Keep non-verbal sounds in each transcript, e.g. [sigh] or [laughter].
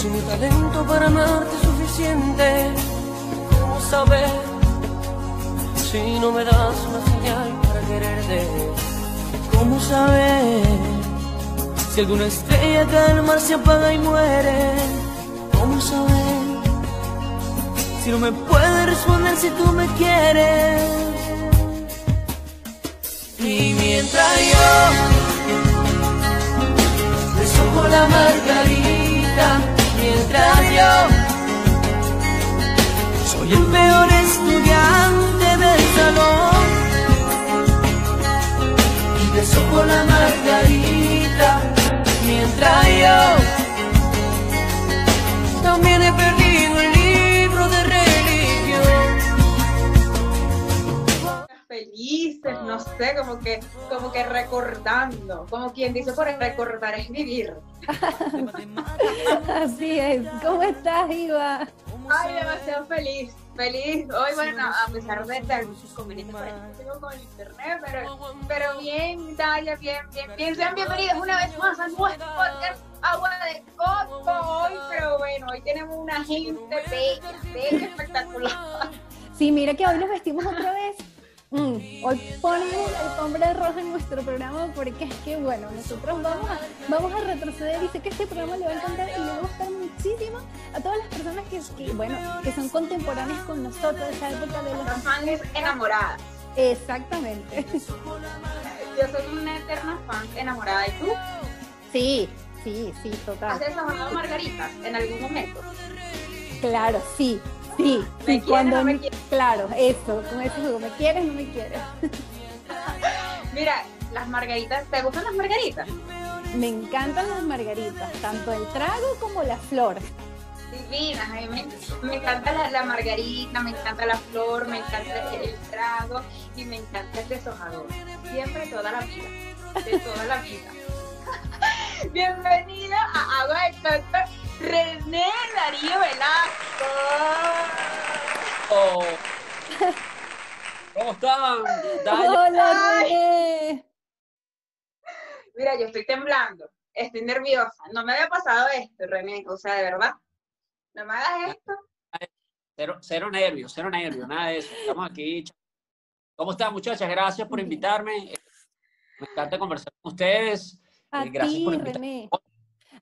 Si mi talento para amarte es suficiente, ¿cómo saber si no me das una señal para quererte? ¿Cómo saber si alguna estrella al mar se apaga y muere? ¿Cómo saber si no me puedes responder si tú me quieres? Y mientras yo desojo la margarita, mientras yo soy el peor estudiante del salón. Y desojo la margarita, felices, no sé, como que, como que recordando, como quien dice por recordar es vivir. [laughs] Así es. ¿Cómo estás, Iva? Ay, demasiado feliz, feliz. Hoy, bueno, a pesar de que tengo con el internet, pero, pero bien, Dalia, bien, bien, bien. Sean bienvenidos una vez más a nuestro podcast Agua de Coco. Hoy, pero bueno, hoy tenemos una gente bella, bella, espectacular. Sí, mira que hoy nos vestimos otra vez. Mm, hoy ponemos el hombre rojo en nuestro programa porque es que, bueno, nosotros vamos a, vamos a retroceder y sé que este programa le va a encantar y le va a gustar muchísimo a todas las personas que, que, bueno, que son contemporáneas con nosotros de esa época de los... Los fans enamoradas. Exactamente. Yo soy una eterna fan enamorada. ¿Y tú? Sí, sí, sí, total. ¿Has desahogado margaritas en algún momento? Claro, sí, sí. ¿Me sí cuando, no me quieres? Claro, eso, con ese juego, ¿me quieres no me quieres? [laughs] Mira, las margaritas, ¿te gustan las margaritas? Me encantan las margaritas, tanto el trago como la flor. Divinas, a mí me, me encanta la, la margarita, me encanta la flor, me encanta el, el trago y me encanta el deshojador. Siempre, toda la vida, de toda la vida. [laughs] Bienvenida a Agua de Coco, René Darío Velasco. Oh. ¿Cómo están? Hola, René. Mira, yo estoy temblando, estoy nerviosa. No me había pasado esto, René, o sea, de verdad. No me hagas esto. Cero, cero nervios, cero nervios, nada de eso. Estamos aquí. ¿Cómo están, muchachas? Gracias por invitarme. Me encanta conversar con ustedes. A Eh, Gracias ti, por invitarme. René.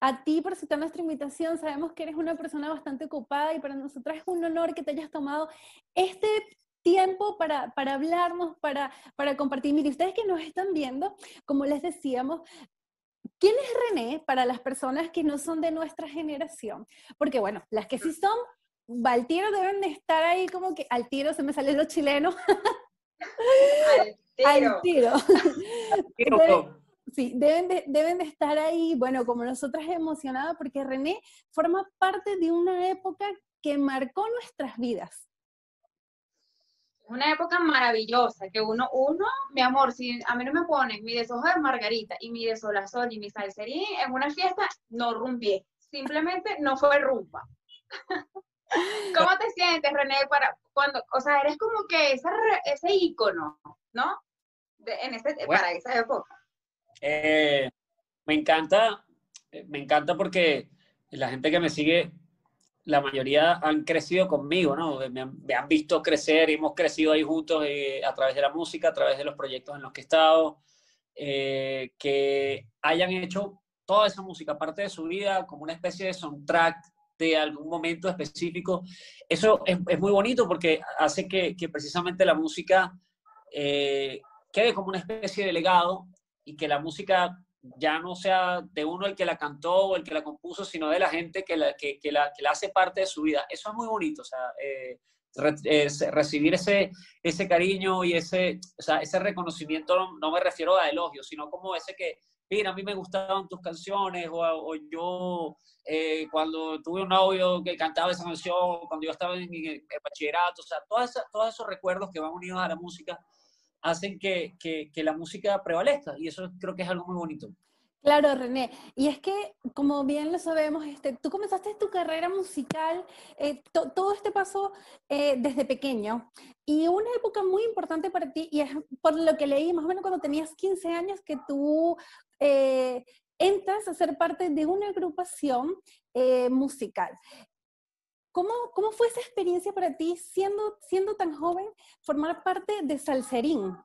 A ti por aceptar nuestra invitación. Sabemos que eres una persona bastante ocupada y para nosotras es un honor que te hayas tomado este tiempo para, para hablarnos, para, para compartir. Mire, ustedes que nos están viendo, como les decíamos, ¿quién es René para las personas que no son de nuestra generación? Porque bueno, las que sí son, al tiro deben de estar ahí como que al tiro, se me sale lo chileno, Al al tiro. [laughs] tiro. Deben- Sí, deben de, deben de estar ahí, bueno, como nosotras emocionadas, porque René forma parte de una época que marcó nuestras vidas. Una época maravillosa, que uno, uno, mi amor, si a mí no me ponen mi deshojo de margarita y mi desolazón y mi salserín en una fiesta, no rumbié. Simplemente no fue rumba. [laughs] ¿Cómo te sientes, René, para cuando, o sea, eres como que ese, ese ícono, ¿no? De- en ese, Bueno. para esa época. Eh, me encanta, eh, me encanta porque la gente que me sigue, la mayoría han crecido conmigo, ¿no? Me han, visto crecer y hemos crecido ahí juntos eh, a través de la música, a través de los proyectos en los que he estado, eh, que hayan hecho toda esa música parte de su vida como una especie de soundtrack de algún momento específico. Eso es, es muy bonito porque hace que, precisamente la música quede como una especie de legado y que la música ya no sea de uno el que la cantó o el que la compuso, sino de la gente que la, que, que la, que la hace parte de su vida. Eso es muy bonito, o sea, eh, re- recibir ese, ese cariño y ese, o sea, ese reconocimiento, no, no me refiero a elogios, sino como ese que, mira, a mí me gustaban tus canciones, o, o yo eh, cuando tuve un novio que cantaba esa canción, cuando yo estaba en, el bachillerato, o sea, todas todos esos recuerdos que van unidos a la música hacen que, que, la música prevalezca y eso creo que es algo muy bonito. Claro, René. Y es que, como bien lo sabemos, este, tú comenzaste tu carrera musical, eh, to- todo este pasó eh, desde pequeño. Y una época muy importante para ti, y es por lo que leí, más o menos cuando tenías 15 años, que tú eh, entras a ser parte de una agrupación eh, musical. ¿Cómo, ¿Cómo, fue esa experiencia para ti, siendo, siendo tan joven, formar parte de Salserín?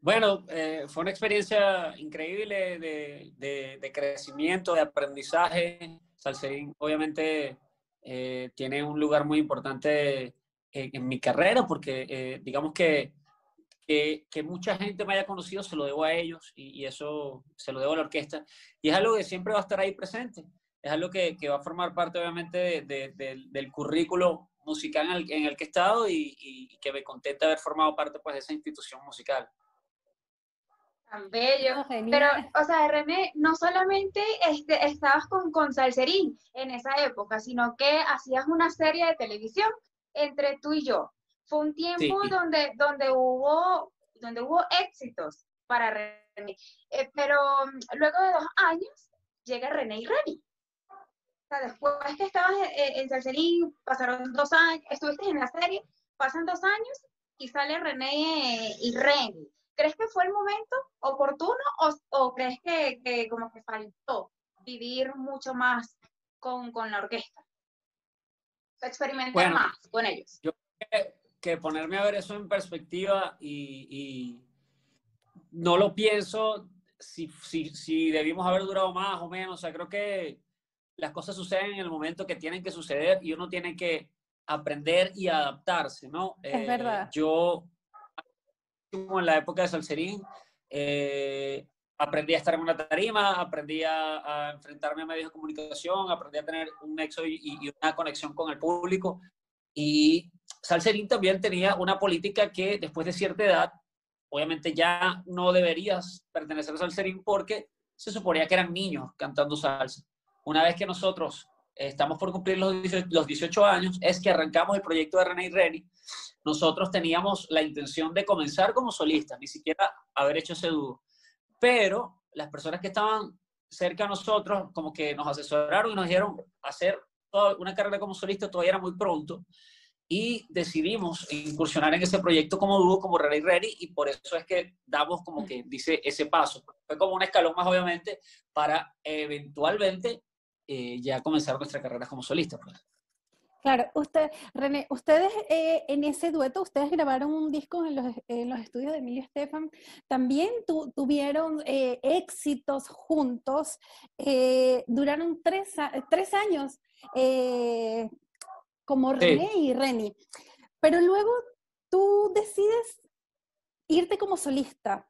Bueno, eh, fue una experiencia increíble de, de, de, crecimiento, de aprendizaje. Salserín, obviamente, eh, tiene un lugar muy importante en, en mi carrera porque, eh, digamos que, que, que, mucha gente me haya conocido, se lo debo a ellos y, y, eso se lo debo a la orquesta. Y es algo que siempre va a estar ahí presente. Es algo que, que va a formar parte, obviamente, de, del currículo musical en el, en el, que he estado y, y, que me contenta haber formado parte pues, de esa institución musical. Tan bello. Pero, o sea, René, no solamente este, estabas con, con Salserín en esa época, sino que hacías una serie de televisión entre tú y yo. Fue un tiempo sí. donde, donde, hubo, donde hubo éxitos para René. Eh, pero mm, luego de dos años llega René y Reni. Después que estabas en, en Salserín, pasaron dos años, estuviste en la serie, pasan dos años y sale René y Reni ¿Crees que fue el momento oportuno o, o crees que, que, como que faltó vivir mucho más con, con la orquesta? Experimentar bueno, más con ellos. Yo creo que, que, ponerme a ver eso en perspectiva y, y no lo pienso si, si, si, debimos haber durado más o menos. O sea, creo que las cosas suceden en el momento que tienen que suceder y uno tiene que aprender y adaptarse, ¿no? Es eh, verdad. Yo en la época de Salserín. Eh, aprendí a estar en una tarima, aprendí a, a, enfrentarme a medios de comunicación, aprendí a tener un nexo y, y, una conexión con el público. Y Salserín también tenía una política que después de cierta edad, obviamente ya no deberías pertenecer a Salserín porque se suponía que eran niños cantando salsa. Una vez que nosotros estamos por cumplir los 18, los 18 años, es que arrancamos el proyecto de René y Reni. Nosotros teníamos la intención de comenzar como solistas, ni siquiera haber hecho ese dúo. Pero las personas que estaban cerca a nosotros, como que nos asesoraron y nos dijeron hacer una carrera como solista todavía era muy pronto y decidimos incursionar en ese proyecto como dúo, como René y Reni, y por eso es que damos como que dice ese paso. Fue como un escalón más, obviamente, para eventualmente eh, ya comenzar nuestra carrera como solista. Pues. Claro, usted, René, ustedes eh, en ese dueto, ustedes grabaron un disco en los, en los estudios de Emilio Estefan, también tu, tuvieron eh, éxitos juntos, eh, duraron tres, tres años como René sí. y Reni, pero luego tú decides irte como solista.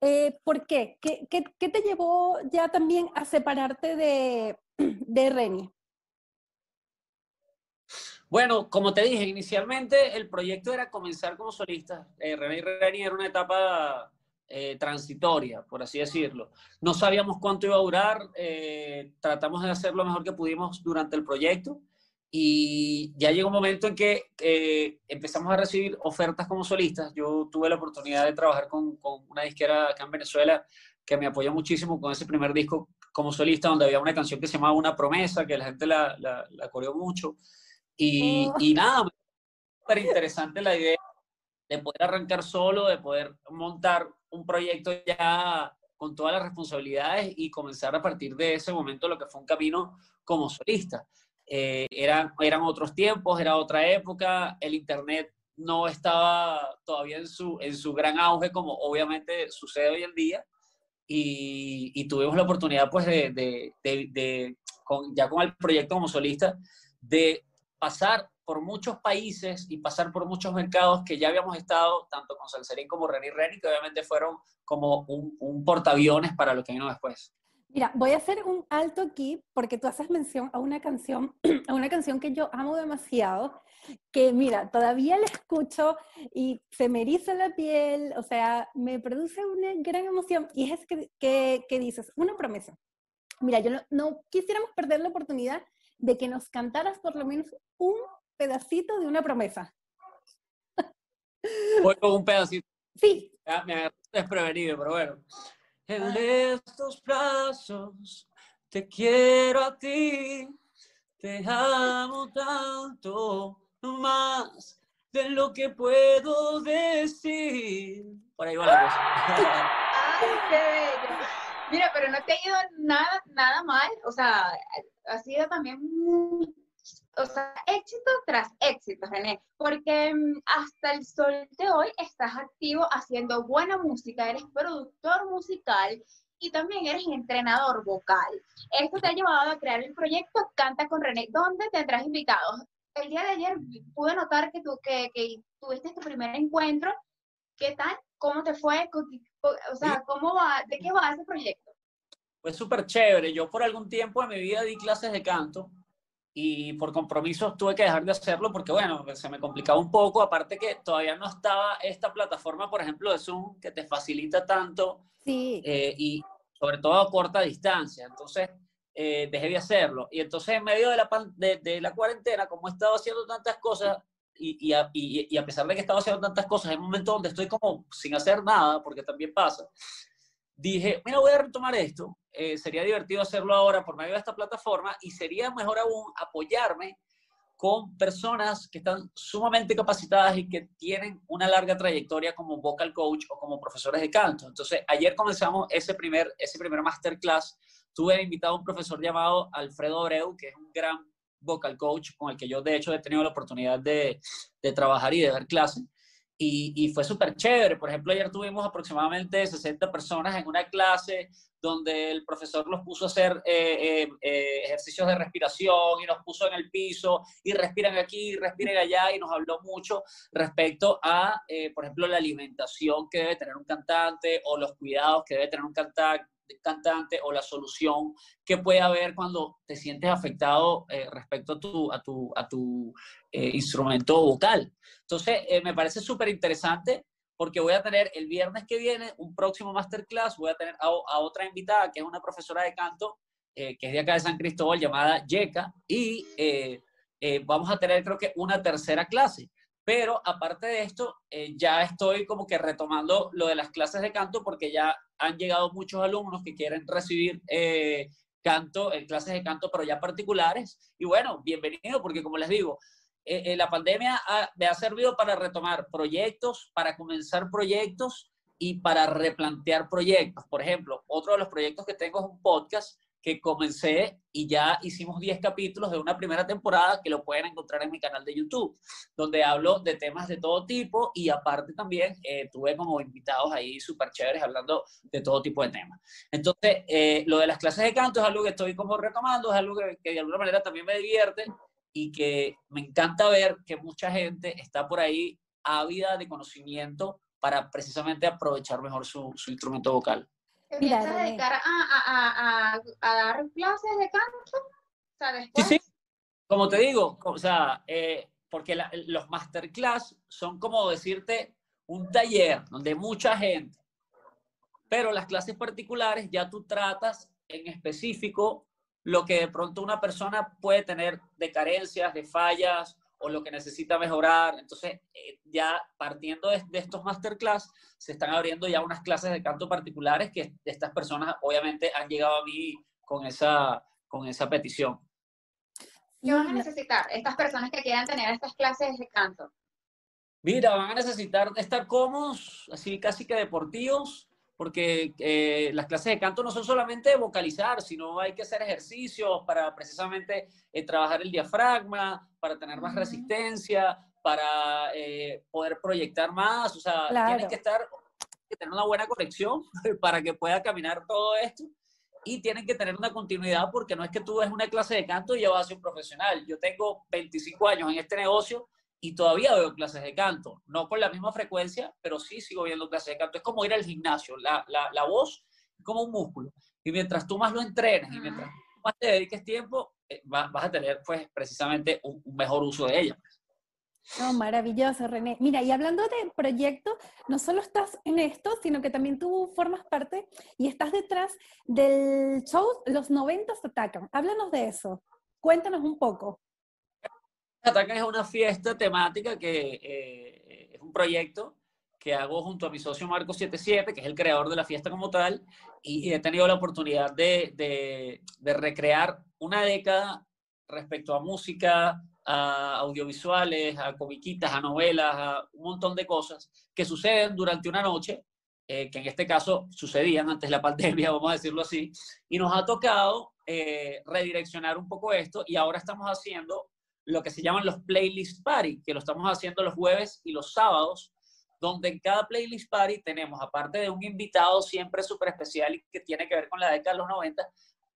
Eh, ¿Por qué? ¿Qué, te llevó ya también a separarte de, [clears throat] de Reni? Bueno, como te dije, inicialmente el proyecto era comenzar como solista. Eh, René y Reni era una etapa eh, transitoria, por así decirlo. No sabíamos cuánto iba a durar, eh, tratamos de hacer lo mejor que pudimos durante el proyecto y ya llegó un momento en que eh, empezamos a recibir ofertas como solistas. Yo tuve la oportunidad de trabajar con, con, una disquera acá en Venezuela que me apoyó muchísimo con ese primer disco como solista, donde había una canción que se llamaba Una promesa, que la gente la, la, la coreó mucho. Y, oh. y nada, súper interesante la idea de poder arrancar solo, de poder montar un proyecto ya con todas las responsabilidades y comenzar a partir de ese momento lo que fue un camino como solista. Eh, eran, eran otros tiempos, era otra época, el Internet no estaba todavía en su, en su gran auge como obviamente sucede hoy en día y, y tuvimos la oportunidad pues de, de, con, ya con el proyecto como solista de pasar por muchos países y pasar por muchos mercados que ya habíamos estado, tanto con Salserín como Reni Reni, que obviamente fueron como un, un portaaviones para lo que vino después. Mira, voy a hacer un alto aquí porque tú haces mención a una canción, [clears throat] a una canción que yo amo demasiado, que mira, todavía la escucho y se me eriza la piel, o sea, me produce una gran emoción y es que, que, que dices, una promesa. Mira, yo no, no, quisiéramos perder la oportunidad de que nos cantaras por lo menos un pedacito de una promesa. Voy con un pedacito. Sí. Ya, me agarré desprevenido, pero bueno. En estos brazos te quiero a ti, te amo tanto, más de lo que puedo decir. Por ahí va la cosa. Qué bello. Mira, pero no te ha ido nada, nada mal. O sea, ha sido también muy, o sea, éxito tras éxito, René, porque mm, hasta el sol de hoy estás activo haciendo buena música, eres productor musical y también eres entrenador vocal. Esto te ha llevado a crear el proyecto Canta con René, donde tendrás invitados. El día de ayer pude notar que, tú, que, que tuviste tu primer encuentro. ¿Qué tal? ¿Cómo te fue? O sea, ¿cómo va? ¿de qué va ese proyecto? Pues súper chévere. Yo por algún tiempo en mi vida di clases de canto y por compromisos tuve que dejar de hacerlo porque, bueno, se me complicaba un poco. Aparte que todavía no estaba esta plataforma, por ejemplo, de Zoom, que te facilita tanto Sí. eh, y sobre todo a corta distancia. Entonces, eh, dejé de hacerlo. Y entonces, en medio de la, de, de la cuarentena, como he estado haciendo tantas cosas, y, y, a, y- y a pesar de que he estado haciendo tantas cosas, hay un momento donde estoy como sin hacer nada, porque también pasa, dije, mira, voy a retomar esto. eh, sería divertido hacerlo ahora por medio de esta plataforma y sería mejor aún apoyarme con personas que están sumamente capacitadas y que tienen una larga trayectoria como vocal coach o como profesores de canto. Entonces, ayer comenzamos ese primer, ese primer masterclass. Tuve invitado a un profesor llamado Alfredo Abreu, que es un gran vocal coach con el que yo, de hecho, he tenido la oportunidad de, de trabajar y de dar clases. Y, y fue súper chévere. Por ejemplo, ayer tuvimos aproximadamente 60 personas en una clase donde el profesor los puso a hacer eh, eh, eh, ejercicios de respiración y nos puso en el piso y respiran aquí, respiren allá y nos habló mucho respecto a, eh, por ejemplo, la alimentación que debe tener un cantante o los cuidados que debe tener un canta- cantante o la solución que puede haber cuando te sientes afectado eh, respecto a tu, a tu, a tu eh, instrumento vocal. Entonces, eh, me parece súper interesante porque voy a tener el viernes que viene un próximo masterclass, voy a tener a, a otra invitada que es una profesora de canto eh, que es de acá de San Cristóbal llamada Yeka y eh, eh, vamos a tener creo que una tercera clase. Pero aparte de esto, eh, ya estoy como que retomando lo de las clases de canto porque ya han llegado muchos alumnos que quieren recibir eh, canto, clases de canto, pero ya particulares. Y bueno, bienvenido porque como les digo, eh, eh, la pandemia ha- me ha servido para retomar proyectos, para comenzar proyectos y para replantear proyectos. Por ejemplo, otro de los proyectos que tengo es un podcast que comencé y ya hicimos 10 capítulos de una primera temporada que lo pueden encontrar en mi canal de YouTube, donde hablo de temas de todo tipo y aparte también eh, tuve como invitados ahí súper chéveres hablando de todo tipo de temas. Entonces, eh, lo de las clases de canto es algo que estoy como retomando, es algo que, que de alguna manera también me divierte y que me encanta ver que mucha gente está por ahí ávida de conocimiento para precisamente aprovechar mejor su, su instrumento vocal. ¿Te Mira, René. dedicar a, a, a, a, a dar clases de canto? O sea, Sí, después. sí. Como te digo, o sea, eh, porque la- los masterclass son como decirte un taller donde mucha gente, pero las clases particulares ya tú tratas en específico lo que de pronto una persona puede tener de carencias, de fallas o lo que necesita mejorar. Entonces, eh, ya partiendo de, de estos masterclass, se están abriendo ya unas clases de canto particulares que estas personas obviamente han llegado a mí con esa, con esa petición. ¿Qué van a necesitar estas personas que quieran tener estas clases de canto? Mira, van a necesitar estar cómodos, así casi que deportivos, porque eh, las clases de canto no son solamente vocalizar, sino hay que hacer ejercicios para precisamente eh, trabajar el diafragma, para tener más Ujú. resistencia, para eh, poder proyectar más, o sea, Claro. tienen que estar, que tener una buena conexión [laughs] para que pueda caminar todo esto y tienen que tener una continuidad porque no es que tú ves una clase de canto y ya vas a ser un profesional. Yo tengo 25 años en este negocio y todavía veo clases de canto, no con la misma frecuencia, pero sí sigo viendo clases de canto. Es como ir al gimnasio, la, la, la voz es como un músculo. Y mientras tú más lo entrenes y mientras más te dediques tiempo, eh, va- vas a tener pues precisamente un, un mejor uso de ella. No, maravilloso, René. Mira, y hablando de proyectos, no solo estás en esto, sino que también tú formas parte y estás detrás del show Los 90 Atacan. Háblanos de eso. Cuéntanos un poco. Atacan es una fiesta temática que eh, es un proyecto que hago junto a mi socio Marco 77, que es el creador de la fiesta como tal, y he tenido la oportunidad de, de, de recrear una década respecto a música, a audiovisuales, a comiquitas, a novelas, a un montón de cosas que suceden durante una noche eh, que en este caso sucedían antes de la [laughs] pandemia, vamos a decirlo así, y nos ha tocado eh, redireccionar un poco esto y ahora estamos haciendo lo que se llaman los playlist party, que lo estamos haciendo los jueves y los sábados, donde en cada playlist party tenemos, aparte de un invitado siempre súper especial y que tiene que ver con la década de los 90,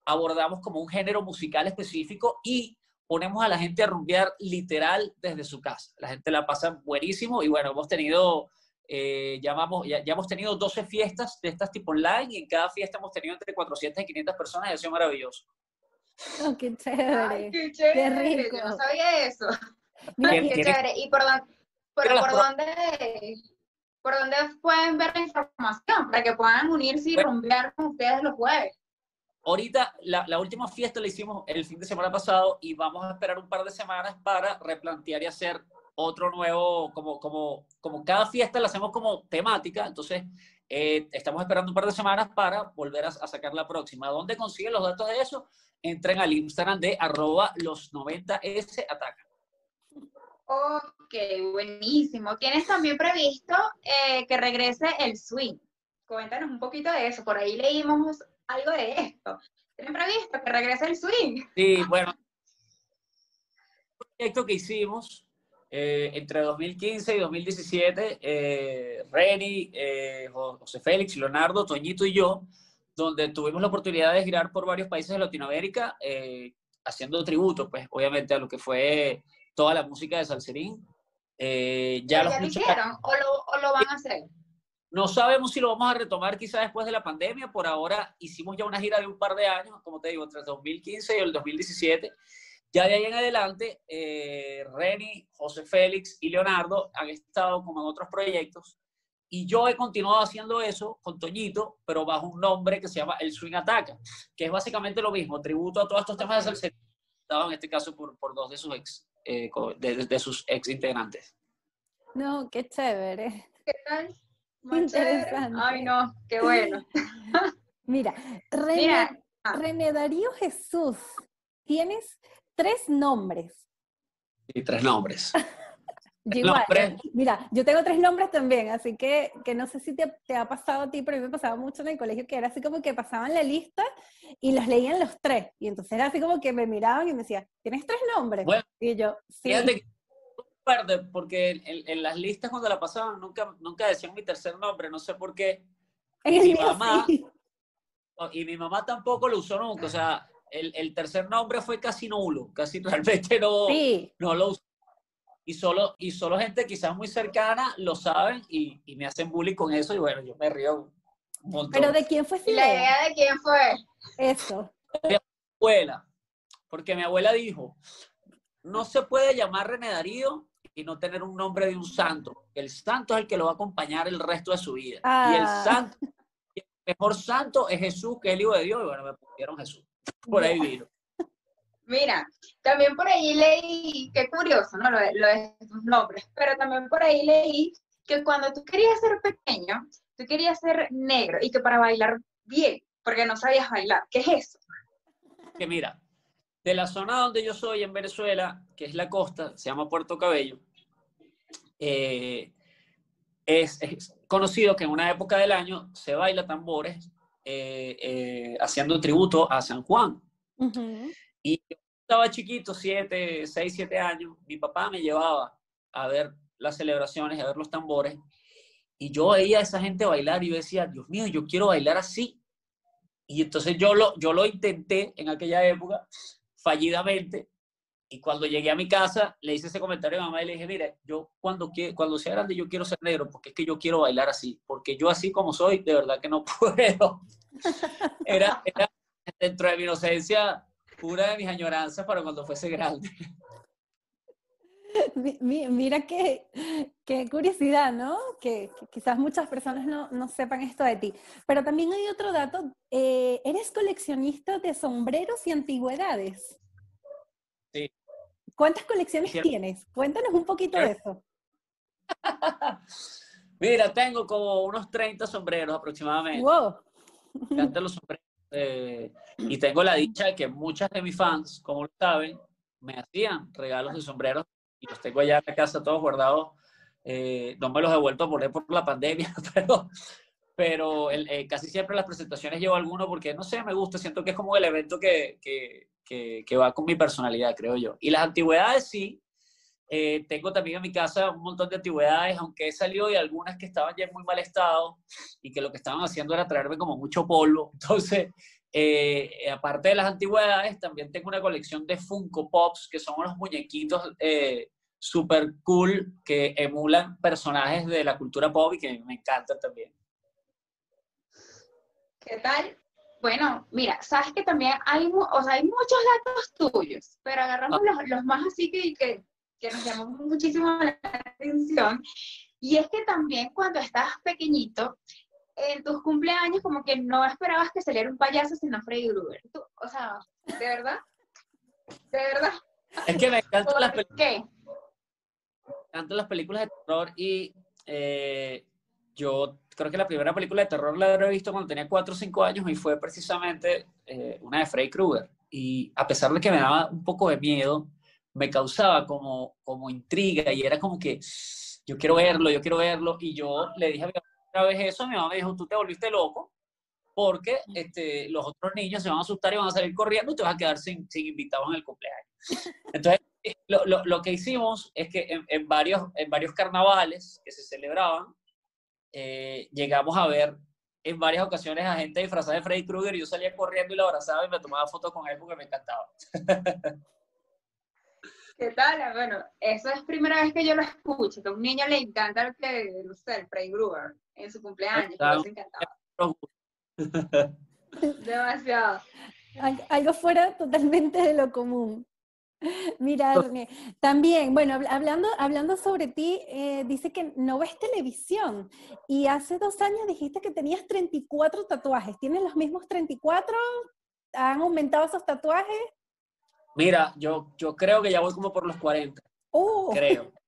abordamos como un género musical específico y ponemos a la gente a rumbear literal desde su casa. La gente la pasa buenísimo y bueno, hemos tenido eh, ya, ya, hemos tenido 12 fiestas de estas tipo online y en cada fiesta hemos tenido entre 400 y 500 personas y ha sido maravilloso. [laughs] Oh, qué chévere. qué chévere. rico. Yo no sabía eso. [laughs] qué chévere. ¿Y por, dónde, por, dónde, por dónde pueden ver la información para que puedan unirse y romper con ustedes los jueves? Ahorita, la, la, última fiesta la hicimos el fin de semana pasado y vamos a esperar un par de semanas para replantear y hacer otro nuevo, como, como, como cada fiesta la hacemos como temática, entonces eh, estamos esperando un par de semanas para volver a, sacar la próxima. ¿Dónde consiguen los datos de eso? Entren al Instagram de arroba los 90S ataca. Ok, buenísimo. ¿Tienes también previsto eh, que regrese el swing? Cuéntanos un poquito de eso. Por ahí leímos algo de esto. ¿Tienen previsto que regrese el swing? Sí, bueno. Un proyecto que hicimos eh, entre 2015 y 2017, eh, Reni, eh, José Félix, Leonardo, Toñito y yo, donde tuvimos la oportunidad de girar por varios países de Latinoamérica, eh, haciendo tributo, pues, obviamente, a lo que fue toda la música de Salserín. ya, lo hicieron o lo, o lo van a hacer? No sabemos si lo vamos a retomar quizás después de la pandemia. Por ahora hicimos ya una gira de un par de años, como te digo, entre el 2015 y el 2017. Ya de ahí en adelante, eh, Reni, José Félix y Leonardo han estado como en otros proyectos y yo he continuado haciendo eso con Toñito, pero bajo un nombre que se llama El Swing Ataca, que es básicamente lo mismo, tributo a todos estos temas de salsa, en este caso por, por dos de sus ex, eh, de, sus ex integrantes. No, qué chévere. ¿Qué tal? Muy interesante. Ay, no, qué bueno. [laughs] Mira, René, Mira. René Darío Jesús, tienes tres nombres. Sí, tres nombres. [laughs] igual, mira, yo tengo tres nombres también, así que, que no sé si te, te, ha pasado a ti, pero a mí me pasaba mucho en el colegio que era así como que pasaban la lista y los leían los tres. Y entonces era así como que me miraban y me decían, ¿tienes tres nombres? y yo, sí. Fíjate porque en, las listas cuando la pasaban nunca, nunca decían mi tercer nombre, no sé por qué. Y mi mamá, y mi mamá tampoco lo usó nunca, o sea, el, tercer nombre fue casi nulo, casi [laughs] realmente no, no lo usó. Y solo, y solo gente quizás muy cercana lo saben y, me hacen bullying con eso y bueno, yo me río un montón. ¿Pero de quién fue ¿Y la idea de quién fue? Eso. De mi abuela, porque mi abuela dijo, no se puede llamar René Darío y no tener un nombre de un santo. El santo es el que lo va a acompañar el resto de su vida. Y el ah. santo, el mejor santo es Jesús, que es el Hijo de Dios, y bueno, me pusieron Jesús por ahí vino. Mira, también por ahí leí, qué curioso, ¿no? Lo de, tus nombres, pero también por ahí leí que cuando tú querías ser pequeño, tú querías ser negro y que para bailar bien, porque no sabías bailar. ¿Qué es eso? Que mira, de la zona donde yo soy en Venezuela, que es la costa, se llama Puerto Cabello, eh, es, conocido que en una época del año se baila tambores eh, eh, haciendo tributo a San Juan. Y yo estaba chiquito, siete, seis, siete años, mi papá me llevaba a ver las celebraciones, a ver los tambores, y yo veía a esa gente bailar y yo decía, Dios mío, yo quiero bailar así. Y entonces yo lo, yo lo intenté en aquella época, fallidamente, y cuando llegué a mi casa, le hice ese comentario a mi mamá y le dije, mire, yo cuando, cuando sea grande yo quiero ser negro, porque es que yo quiero bailar así, porque yo así como soy, de verdad que no [laughs] puedo. [laughs] Era, dentro de mi inocencia, pura de mis añoranzas para cuando fuese grande. [laughs] Mira qué, qué curiosidad, ¿no? Que, quizás muchas personas no, no, sepan esto de ti. Pero también hay otro dato, eh, eres coleccionista de sombreros y antigüedades. ¿Cuántas colecciones tienes? Cuéntanos un poquito de eso. [laughs] Mira, tengo como unos 30 sombreros aproximadamente. Wow. los sombreros. Eh, y tengo la dicha de que muchas de mis fans, como lo saben, me hacían regalos de sombreros y los tengo allá en la casa todos guardados. Eh, no me los he vuelto a poner por la pandemia, [laughs] pero, pero el, eh, casi siempre las presentaciones llevo alguno porque, no sé, me gusta, siento que es como el evento que, que, que, va con mi personalidad, creo yo. Y las antigüedades sí, eh, tengo también en mi casa un montón de antigüedades, aunque he salido de algunas que estaban ya en muy mal estado y que lo que estaban haciendo era traerme como mucho polvo. [laughs] Entonces, eh, aparte de las antigüedades, también tengo una colección de Funko Pops, que son unos muñequitos eh, super cool que emulan personajes de la cultura pop y que me encantan también. ¿Qué tal? Bueno, mira, sabes que también hay, o sea, hay muchos datos tuyos, pero agarramos los, los, más así que, que, que nos llamó muchísimo la atención. Y es que también cuando estabas pequeñito, en tus cumpleaños como que no esperabas que saliera un payaso sino Freddy Krueger. O sea, ¿de verdad? ¿De verdad? Es que me encantan las películas. ¿Qué? Me encantan las películas de terror y eh, yo creo que la primera película de terror la he visto cuando tenía 4 o 5 años y fue precisamente eh, una de Freddy Krueger. Y a pesar de que me daba un poco de miedo, me causaba como, como intriga y era como que yo quiero verlo, yo quiero verlo. Y yo le dije a mi mamá otra vez eso, mi mamá me dijo, tú te volviste loco porque este, los otros niños se van a asustar y van a salir corriendo y te vas a quedar sin, sin invitados en el cumpleaños. [laughs] Entonces, lo, lo, lo que hicimos es que en, en, varios, en varios carnavales que se celebraban, eh, llegamos a ver en varias ocasiones a gente disfrazada de Freddy Krueger y yo salía corriendo y lo abrazaba y me tomaba fotos con él porque me encantaba. [laughs] ¿Qué tal? Bueno, eso es primera vez que yo lo escucho, que a un niño le encanta el que, no sé, el Freddy Krueger en su cumpleaños, que encantaba. [laughs] Demasiado. Algo fuera totalmente de lo común. [laughs] Mira, también, bueno, hablando, hablando sobre ti, eh, dice que no ves televisión y hace dos años dijiste que tenías 34 tatuajes. ¿Tienes los mismos 34? ¿Han aumentado esos tatuajes? Mira, yo, yo creo que ya voy como por los 40. Creo. [laughs]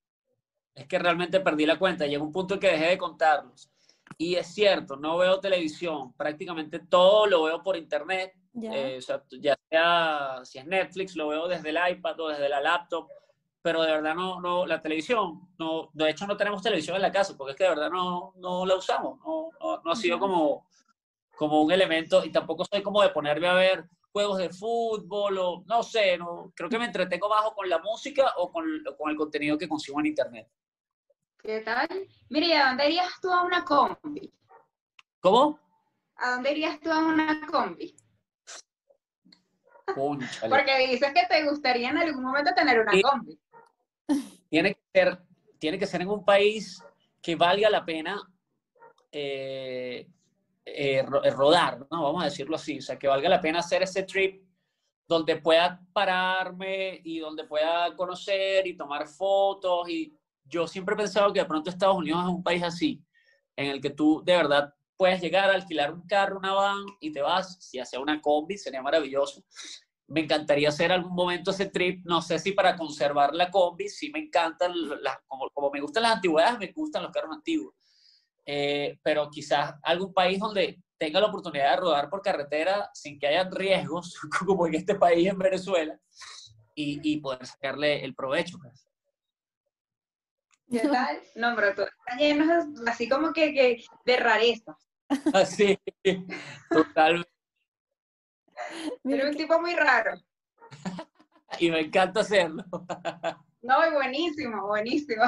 Es que realmente perdí la cuenta. Llegó un punto en que dejé de contarlos. Y es cierto, no veo televisión. Prácticamente todo lo veo por internet eh, ya sea si es Netflix, lo veo desde el iPad o desde la laptop, pero de verdad no, no la televisión, no, de hecho no tenemos televisión en la casa, porque es que de verdad no, no la usamos, no, no, ha sido como, como un elemento, y tampoco soy como de ponerme a ver juegos de fútbol, o no sé, no, creo que me entretengo más con la música o con, con el contenido que consigo en internet. ¿Qué tal? Mira, ¿a dónde irías tú a una combi? ¿Cómo? ¿A dónde irías tú a una combi? Porque dices que te gustaría en algún momento tener una combi. Tiene que ser, tiene que ser en un país que valga la pena eh, eh, eh, rodar, ¿no? Vamos a decirlo así. O sea, que valga la pena hacer ese trip donde pueda pararme y donde pueda conocer y tomar fotos. Y yo siempre he pensado que de pronto Estados Unidos es un país así, en el que tú de verdad puedes llegar a alquilar un carro, una van y te vas. Si hace una combi, sería maravilloso. Me encantaría hacer algún momento ese trip, no sé si para conservar la combi, sí me encantan, las, como, como, me gustan las antigüedades, me gustan los carros antiguos. Eh, pero quizás algún país donde tenga la oportunidad de rodar por carretera sin que haya riesgos, [laughs] como en este país, en Venezuela, y, y poder sacarle el provecho. Pues. ¿Qué [laughs] tal? No, pero tú estás lleno así como que, que de rarezas. Así, totalmente. Eres un tipo muy raro. [laughs] y me encanta hacerlo. no, buenísimo, buenísimo.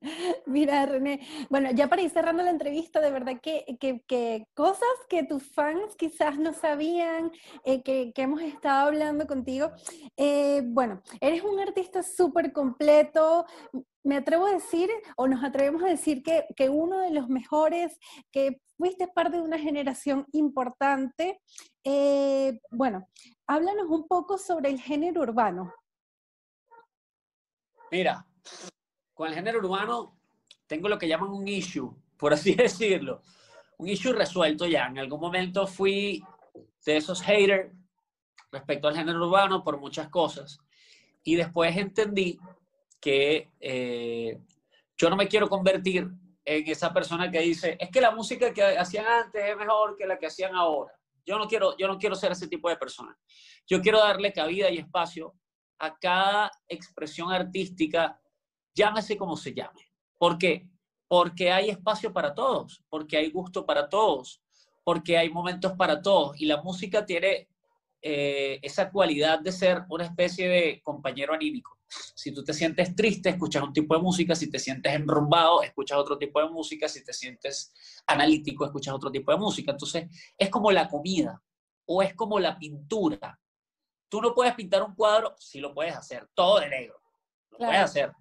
[laughs] Mira, René, bueno, ya para ir cerrando la entrevista, de verdad que, que, cosas que tus fans quizás no sabían, eh, que, hemos estado hablando contigo. Eh, bueno, eres un artista súper completo, me atrevo a decir, o nos atrevemos a decir que, que, uno de los mejores, que fuiste parte de una generación importante. Eh, bueno, háblanos un poco sobre el género urbano. Mira, con el género urbano tengo lo que llaman un issue, por así [laughs] decirlo. Un issue resuelto ya. En algún momento fui de esos haters respecto al género urbano por muchas cosas. Y después entendí que eh, yo no me quiero convertir en esa persona que dice, es que la música que hacían antes es mejor que la que hacían ahora. Yo no quiero, yo no quiero ser ese tipo de persona. Yo quiero darle cabida y espacio a cada expresión artística llámese como se llame. ¿Por qué? porque hay espacio para todos, porque hay gusto para todos, porque hay momentos para todos. Y la música tiene eh, esa cualidad de ser una especie de compañero anímico. Si tú te sientes triste, escuchas un tipo de música, si te sientes enrumbado, escuchas otro tipo de música, si te sientes analítico, escuchas otro tipo de música. Entonces, es como la comida o es como la pintura. Tú no puedes pintar un cuadro, sí lo puedes hacer, todo de negro. Lo puedes hacer.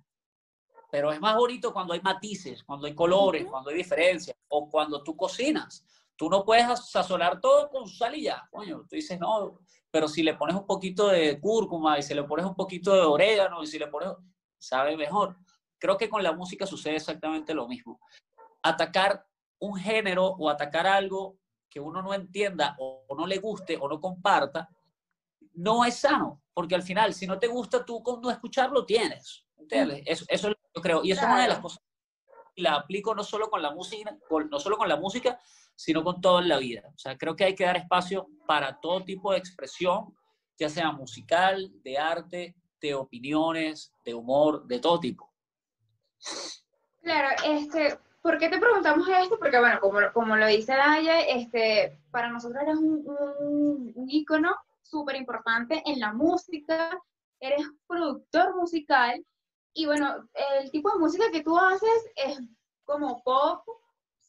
Pero es más bonito cuando hay matices, cuando hay colores, cuando hay diferencias, o cuando tú cocinas. Tú no puedes sazonar todo con sal y ya. Coño, tú dices, no, pero si le pones un poquito de cúrcuma y si le pones un poquito de orégano y si le pones, sabe mejor. Creo que con la música sucede exactamente lo mismo. Atacar un género o atacar algo que uno no entienda o, no le guste o no comparta, no es sano, porque al final, si no te gusta, tú con no escucharlo tienes. ¿Entiendes? Eso, eso yo creo. Y eso es una de las cosas y la aplico no solo con la música, no solo con la música, sino con todo en la vida. O sea, creo que hay que dar espacio para todo tipo de expresión, ya sea musical, de arte, de opiniones, de humor, de todo tipo. Claro, este, ¿por qué te preguntamos esto? Porque, bueno, como, como lo dice Daya, este, para nosotros eres un, un, un ícono súper importante en la música, eres productor musical y bueno, el tipo de música que tú haces es como pop,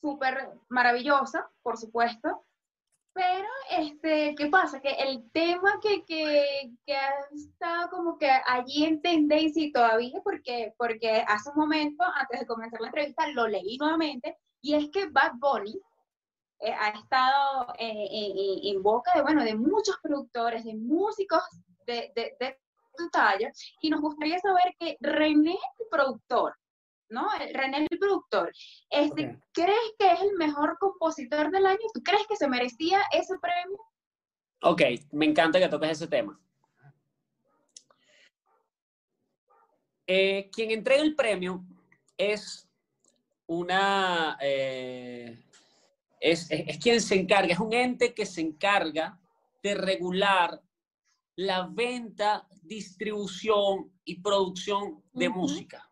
súper maravillosa, por supuesto. Pero, este, ¿qué pasa? Que el tema que, que, que ha estado como que allí en tendencia y todavía, porque, porque hace un momento, antes de comenzar la entrevista, lo leí nuevamente, y es que Bad Bunny eh, ha estado en boca de, bueno, de muchos productores, de músicos de, de, de talla y nos gustaría saber que René el productor, ¿no? René el productor, este, ¿crees que es el mejor compositor del año? ¿Tú crees que se merecía ese premio? Ok, me encanta que toques ese tema. Eh, quien entrega el premio es una... Eh, es, es, quien se encarga, es un ente que se encarga de regular la venta, distribución y producción de música.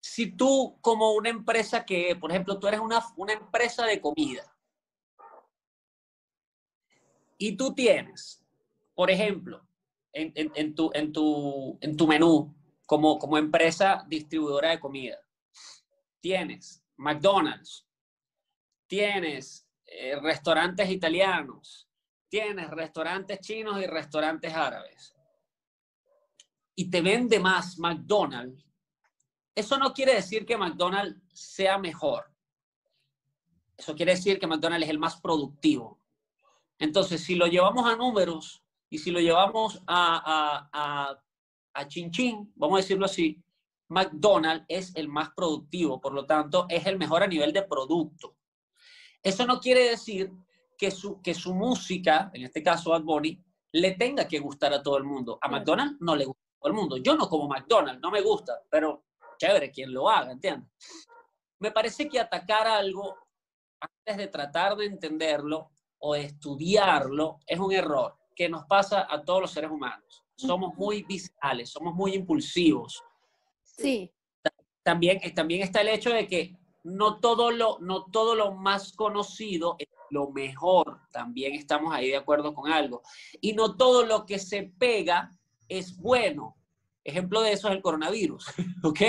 Si tú como una empresa que, por ejemplo, tú eres una, una empresa de comida y tú tienes, por ejemplo, en, en, tu, en, tu, en tu menú como, como empresa distribuidora de comida, tienes McDonald's, tienes eh, restaurantes italianos, tienes restaurantes chinos y restaurantes árabes y te vende más McDonald's, eso no quiere decir que McDonald's sea mejor. Eso quiere decir que McDonald's es el más productivo. Entonces, si lo llevamos a números y si lo llevamos a, a, a, a chin chin, vamos a decirlo así, McDonald's es el más productivo, por lo tanto, es el mejor a nivel de producto. Eso no quiere decir que su, que su música, en este caso Bad Bunny, le tenga que gustar a todo el mundo. A McDonald's no le gusta a todo el mundo. Yo no como McDonald's, no me gusta, pero chévere quien lo haga, ¿entiendes? Me parece que atacar algo antes de tratar de entenderlo o de estudiarlo es un error que nos pasa a todos los seres humanos. Somos muy viscerales, somos muy impulsivos. Sí. También, también está el hecho de que no todo lo, no todo lo más conocido es lo mejor. También estamos ahí de acuerdo con algo. Y no todo lo que se pega es bueno. Ejemplo de eso es el coronavirus, [laughs] ¿ok?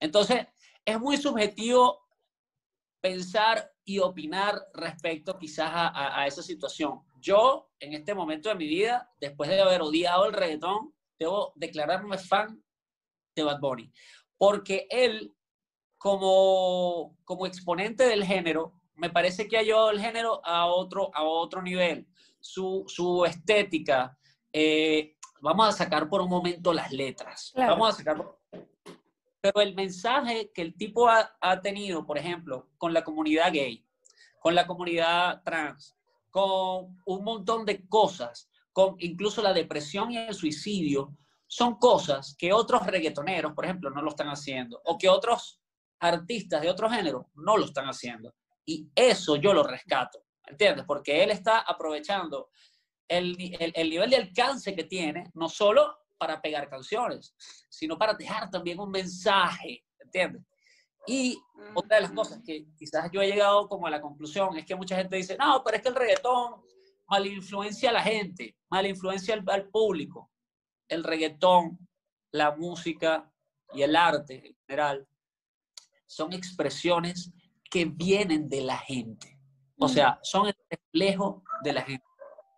Entonces, es muy subjetivo pensar y opinar respecto quizás a, a, esa situación. Yo, en este momento de mi vida, después de haber odiado el reggaetón, debo declararme fan de Bad Bunny, porque él como, como exponente del género, me parece que ha llevado el género a otro, a otro nivel. Su, su estética. Eh, vamos a sacar por un momento las letras. Vamos a sacar. Pero el mensaje que el tipo ha, ha tenido, por ejemplo, con la comunidad gay, con la comunidad trans, con un montón de cosas, con incluso la depresión y el suicidio, son cosas que otros reggaetoneros, por ejemplo, no lo están haciendo, o que otros artistas de otro género no lo están haciendo. Y eso yo lo rescato, ¿entiendes? Porque él está aprovechando el, el, nivel de alcance que tiene, no solo para pegar canciones, sino para dejar también un mensaje, ¿entiendes? Y otra de las cosas que quizás yo he llegado como a la conclusión es que mucha gente dice, no, pero es que el reggaetón mal influencia a la gente, mal influencia al, al público. El reggaetón, la música y el arte en general son expresiones que vienen de la gente. O sea, son el reflejo de la gente.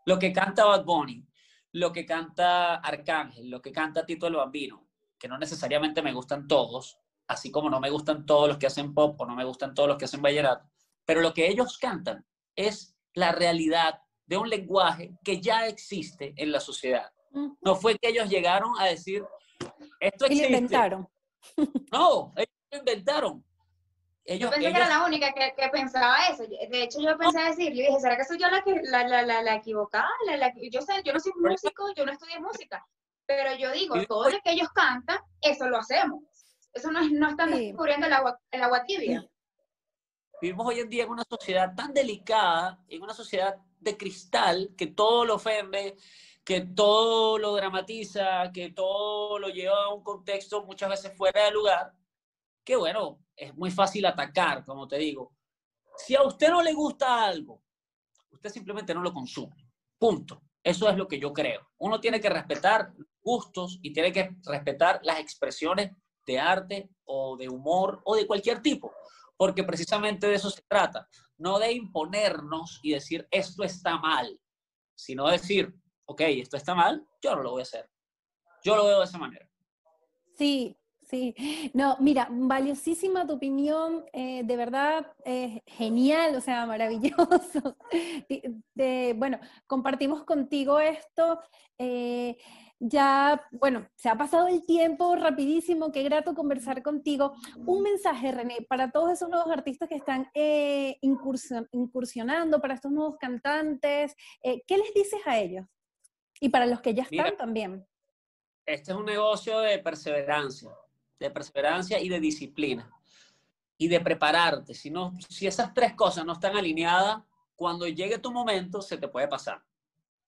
Lo que canta Bad Bunny, lo que canta Arcángel, lo que canta Tito el Bambino, que no necesariamente me gustan todos, así como no me gustan todos los que hacen pop o no me gustan todos los que hacen vallenato, pero lo que ellos cantan es la realidad de un lenguaje que ya existe en la sociedad. No fue que ellos llegaron a decir, esto existe. Y lo inventaron. [laughs] No, ellos lo inventaron. Ellos, yo pensé que era la única que, que, pensaba eso. De hecho, yo pensé decir, yo dije, ¿será que soy yo la, que, la, la, la, la equivocada? La, yo sé, yo no soy músico, yo no estudié música, pero yo digo, todo lo que ellos cantan, eso lo hacemos. Eso no, es, no están sí. descubriendo el agua, el agua tibia. Vivimos hoy en día en una sociedad tan delicada, en una sociedad de cristal, que todo lo ofende, que todo lo dramatiza, que todo lo lleva a un contexto muchas veces fuera de lugar, que bueno, es muy fácil atacar, como te digo. Si a usted no le gusta algo, usted simplemente no lo consume. Punto. Eso es lo que yo creo. Uno tiene que respetar gustos y tiene que respetar las expresiones de arte o de humor o de cualquier tipo, porque precisamente de eso se trata, no de imponernos y decir esto está mal, sino decir, ok, esto está mal, yo no lo voy a hacer. Yo lo veo de esa manera. Sí, Sí, no, mira, valiosísima tu opinión, eh, de verdad eh, genial, o sea, [laughs] maravilloso. De, bueno, compartimos contigo esto. Eh, ya, bueno, se ha pasado el tiempo rapidísimo, qué grato conversar contigo. Un mensaje, René, para todos esos nuevos artistas que están incursion, incursionando, para estos nuevos cantantes, ¿qué les dices a ellos? Y para los que ya están mira, también. Este es un negocio de perseverancia de perseverancia y de disciplina. Y de prepararte. Si, no, si esas tres cosas no están alineadas, cuando llegue tu momento se te puede pasar.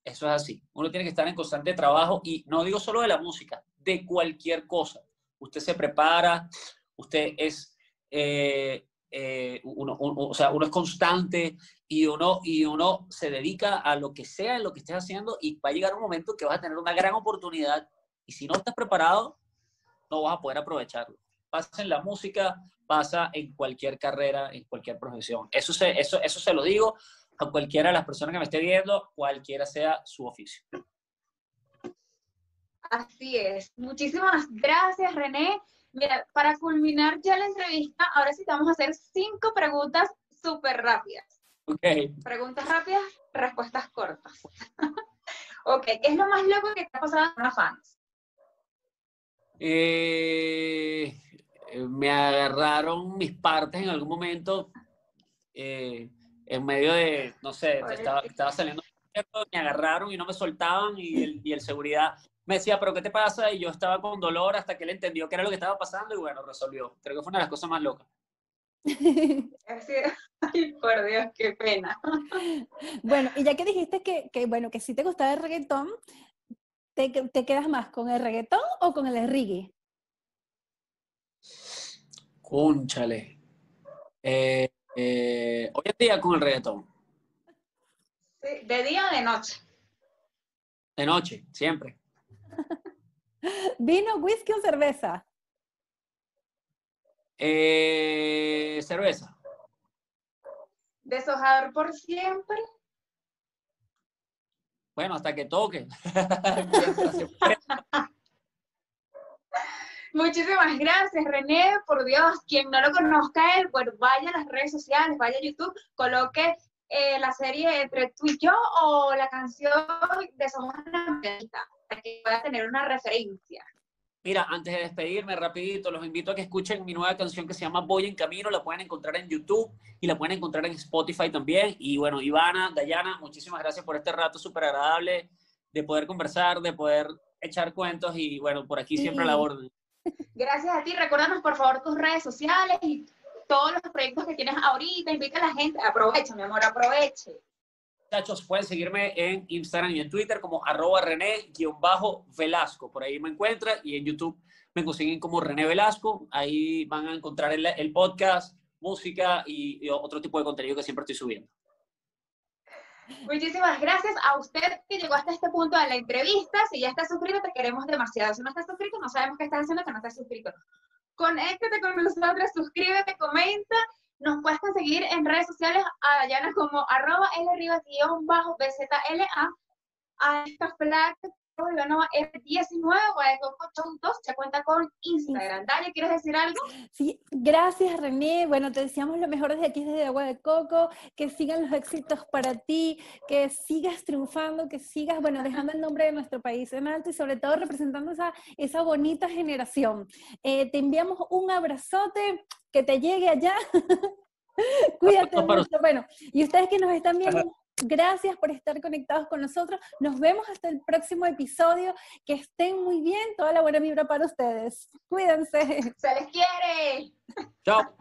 Eso es así. Uno tiene que estar en constante trabajo y no digo solo de la música, de cualquier cosa. Usted se prepara, usted es, eh, eh, uno, o sea, uno es constante y uno, y uno se dedica a lo que sea en lo que estés haciendo y va a llegar un momento que vas a tener una gran oportunidad y si no estás preparado, no vas a poder aprovecharlo. Pasa en la música, pasa en cualquier carrera, en cualquier profesión. Eso se, eso, eso se lo digo a cualquiera de las personas que me esté viendo, cualquiera sea su oficio. Así es. Muchísimas gracias, René. Mira, para culminar ya la entrevista, ahora sí te vamos a hacer cinco preguntas súper rápidas. Ok. Preguntas rápidas, respuestas cortas. [laughs] ok, ¿qué es lo más loco que te ha pasado con una fans? Eh, me agarraron mis partes en algún momento eh, en medio de, no sé, estaba, estaba, saliendo, me agarraron y no me soltaban y el, y el, seguridad me decía, pero ¿qué te pasa? Y yo estaba con dolor hasta que él entendió qué era lo que estaba pasando y bueno, resolvió. Creo que fue una de las cosas más locas. [laughs] Ay, por Dios, qué pena. [laughs] Bueno, y ya que dijiste que, que, bueno, que sí te gustaba el reggaetón, ¿Te, ¿Te, quedas más con el reggaetón o con el reggae? Cúnchale. Eh, eh, hoy en día con el reggaetón. Sí, ¿De día o de noche? De noche, siempre. ¿Vino, whisky o cerveza? Eh, cerveza. ¿Deshojador por siempre? Bueno, hasta que toque. [laughs] Muchísimas gracias, René. Por Dios, quien no lo conozca él, bueno, vaya a las redes sociales, vaya a YouTube, coloque eh, la serie entre tú y yo o la canción de Somos una para que pueda tener una referencia. Mira, antes de despedirme rapidito, los invito a que escuchen mi nueva canción que se llama Voy en Camino, la pueden encontrar en YouTube y la pueden encontrar en Spotify también. Y bueno, Ivana, Dayana, muchísimas gracias por este rato súper agradable de poder conversar, de poder echar cuentos y bueno, por aquí siempre sí. la orden. Gracias a ti, recuérdanos por favor tus redes sociales y todos los proyectos que tienes ahorita, invita a la gente, aprovecha mi amor, aproveche. muchachos, pueden seguirme en Instagram y en Twitter como arroba René-Velasco. Por ahí me encuentra y en YouTube me consiguen como René Velasco. Ahí van a encontrar el, podcast, música y, otro tipo de contenido que siempre estoy subiendo. Muchísimas gracias a usted que llegó hasta este punto de la entrevista. Si ya estás suscrito, te queremos demasiado. Si no estás suscrito, no sabemos qué estás haciendo que no estás suscrito. Conéctate con nosotros, suscríbete, comenta nos puedes conseguir en redes sociales a Dayana como arroba Lrivas-BZLA. A esta flaca F19 o se cuenta con Instagram. Dale, ¿quieres decir algo? Sí, gracias René. Bueno, te deseamos lo mejor desde aquí, desde Agua de Coco, que sigan los éxitos para ti, que sigas triunfando, que sigas, bueno, dejando el nombre de nuestro país en alto y sobre todo representando esa, esa bonita generación. Eh, te enviamos un abrazote, que te llegue allá. [laughs] Cuídate mucho. Bueno, y ustedes que nos están viendo, Gracias por estar conectados con nosotros. Nos vemos hasta el próximo episodio. Que estén muy bien. Toda la buena vibra para ustedes. Cuídense. Se les quiere. Chao.